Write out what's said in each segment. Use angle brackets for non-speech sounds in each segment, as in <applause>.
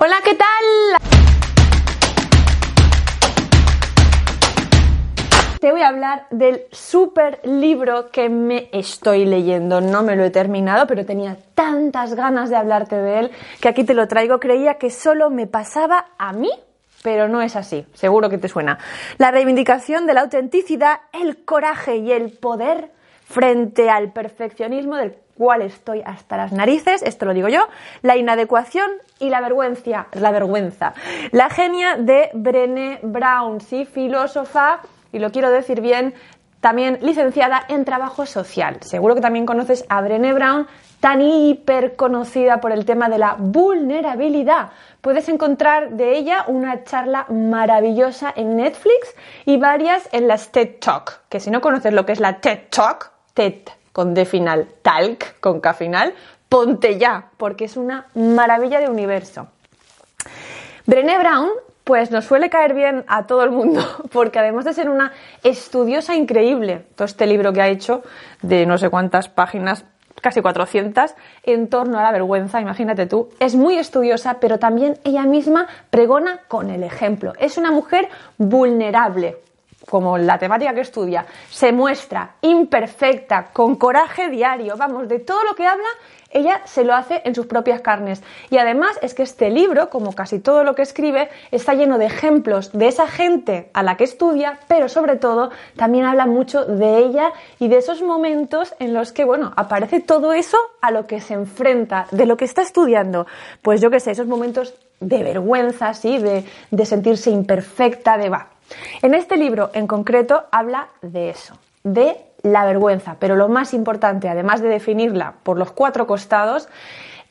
Hola, ¿qué tal? Te voy a hablar del super libro que me estoy leyendo. No me lo he terminado, pero tenía tantas ganas de hablarte de él que aquí te lo traigo. Creía que solo me pasaba a mí, pero no es así. Seguro que te suena. La reivindicación de la autenticidad, el coraje y el poder frente al perfeccionismo del cual estoy hasta las narices, esto lo digo yo, la inadecuación y la vergüenza, la vergüenza. La genia de Brené Brown, sí, filósofa, y lo quiero decir bien, también licenciada en trabajo social. Seguro que también conoces a Brené Brown, tan hiper conocida por el tema de la vulnerabilidad. Puedes encontrar de ella una charla maravillosa en Netflix y varias en las TED Talk, que si no conoces lo que es la TED Talk, TED con D final, talk con K final, ponte ya, porque es una maravilla de universo. Brené Brown, pues nos suele caer bien a todo el mundo, <laughs> porque además de ser una estudiosa increíble, todo este libro que ha hecho de no sé cuántas páginas, casi 400, en torno a la vergüenza, imagínate tú, es muy estudiosa, pero también ella misma pregona con el ejemplo. Es una mujer vulnerable, como la temática que estudia, se muestra imperfecta, con coraje diario, vamos, de todo lo que habla, ella se lo hace en sus propias carnes. Y además es que este libro, como casi todo lo que escribe, está lleno de ejemplos de esa gente a la que estudia, pero sobre todo también habla mucho de ella y de esos momentos en los que, bueno, aparece todo eso a lo que se enfrenta, de lo que está estudiando. Pues yo qué sé, esos momentos de vergüenza, sí, de, de sentirse imperfecta, de va en este libro en concreto habla de eso, de la vergüenza, pero lo más importante, además de definirla por los cuatro costados,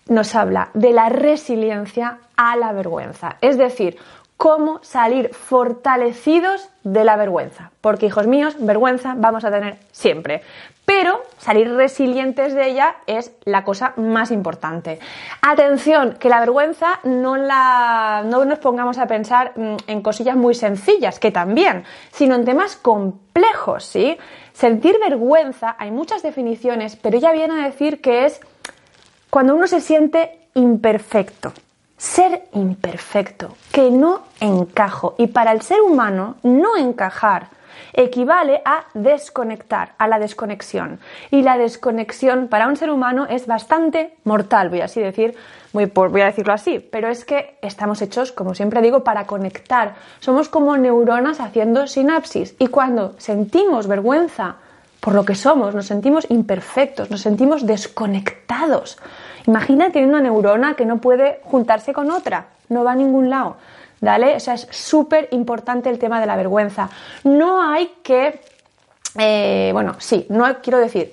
nos habla de la resiliencia a la vergüenza. Es decir, cómo salir fortalecidos de la vergüenza. Porque, hijos míos, vergüenza vamos a tener siempre. Pero salir resilientes de ella es la cosa más importante. Atención, que la vergüenza no, la, no nos pongamos a pensar mm, en cosillas muy sencillas, que también, sino en temas complejos, ¿sí? Sentir vergüenza, hay muchas definiciones, pero ella viene a decir que es cuando uno se siente imperfecto, ser imperfecto, que no encajo. Y para el ser humano, no encajar equivale a desconectar, a la desconexión. Y la desconexión para un ser humano es bastante mortal, voy a así decir, voy, a decirlo así, pero es que estamos hechos, como siempre digo, para conectar. Somos como neuronas haciendo sinapsis. Y cuando sentimos vergüenza por lo que somos, nos sentimos imperfectos, nos sentimos desconectados. Imagina tener una neurona que no puede juntarse con otra, no va a ningún lado. ¿Vale? O sea, es súper importante el tema de la vergüenza. No hay que, eh, bueno, sí, no quiero decir,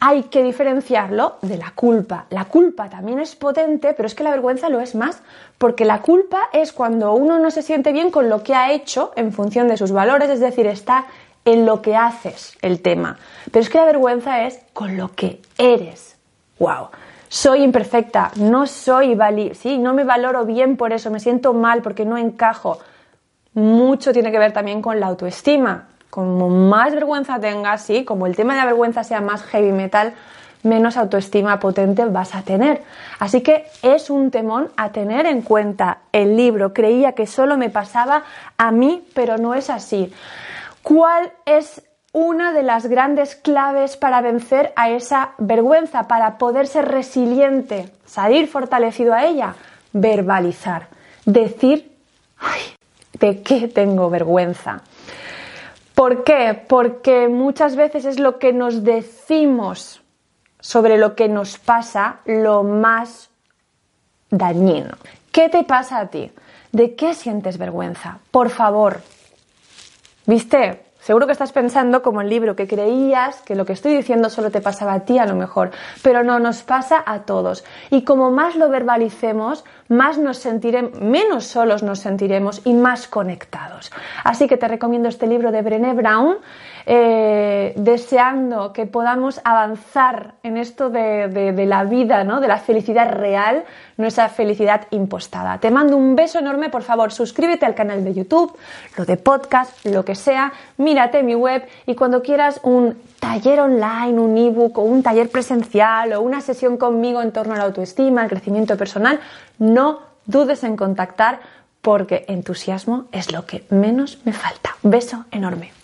hay que diferenciarlo de la culpa. La culpa también es potente, pero es que la vergüenza lo es más, porque la culpa es cuando uno no se siente bien con lo que ha hecho en función de sus valores, es decir, está en lo que haces el tema. Pero es que la vergüenza es con lo que eres. ¡Wow! Soy imperfecta, no soy vali sí, no me valoro bien por eso, me siento mal porque no encajo. Mucho tiene que ver también con la autoestima. Como más vergüenza tengas, sí, como el tema de la vergüenza sea más heavy metal, menos autoestima potente vas a tener. Así que es un temón a tener en cuenta. El libro creía que solo me pasaba a mí, pero no es así. ¿Cuál es una de las grandes claves para vencer a esa vergüenza, para poder ser resiliente, salir fortalecido a ella, verbalizar, decir, ay, ¿de qué tengo vergüenza? ¿Por qué? Porque muchas veces es lo que nos decimos sobre lo que nos pasa lo más dañino. ¿Qué te pasa a ti? ¿De qué sientes vergüenza? Por favor. ¿Viste? Seguro que estás pensando como el libro, que creías que lo que estoy diciendo solo te pasaba a ti a lo mejor, pero no, nos pasa a todos. Y como más lo verbalicemos, más nos sentiremos, menos solos nos sentiremos y más conectados. Así que te recomiendo este libro de Brené Brown, eh, deseando que podamos avanzar en esto de, la vida, ¿no? de la felicidad real, no felicidad impostada. Te mando un beso enorme, por favor, suscríbete al canal de YouTube, lo de podcast, lo que sea, mírate mi web y cuando quieras un taller online, un ebook o un taller presencial o una sesión conmigo en torno a la autoestima, el crecimiento personal, no dudes en contactar porque entusiasmo es lo que menos me falta. Beso enorme.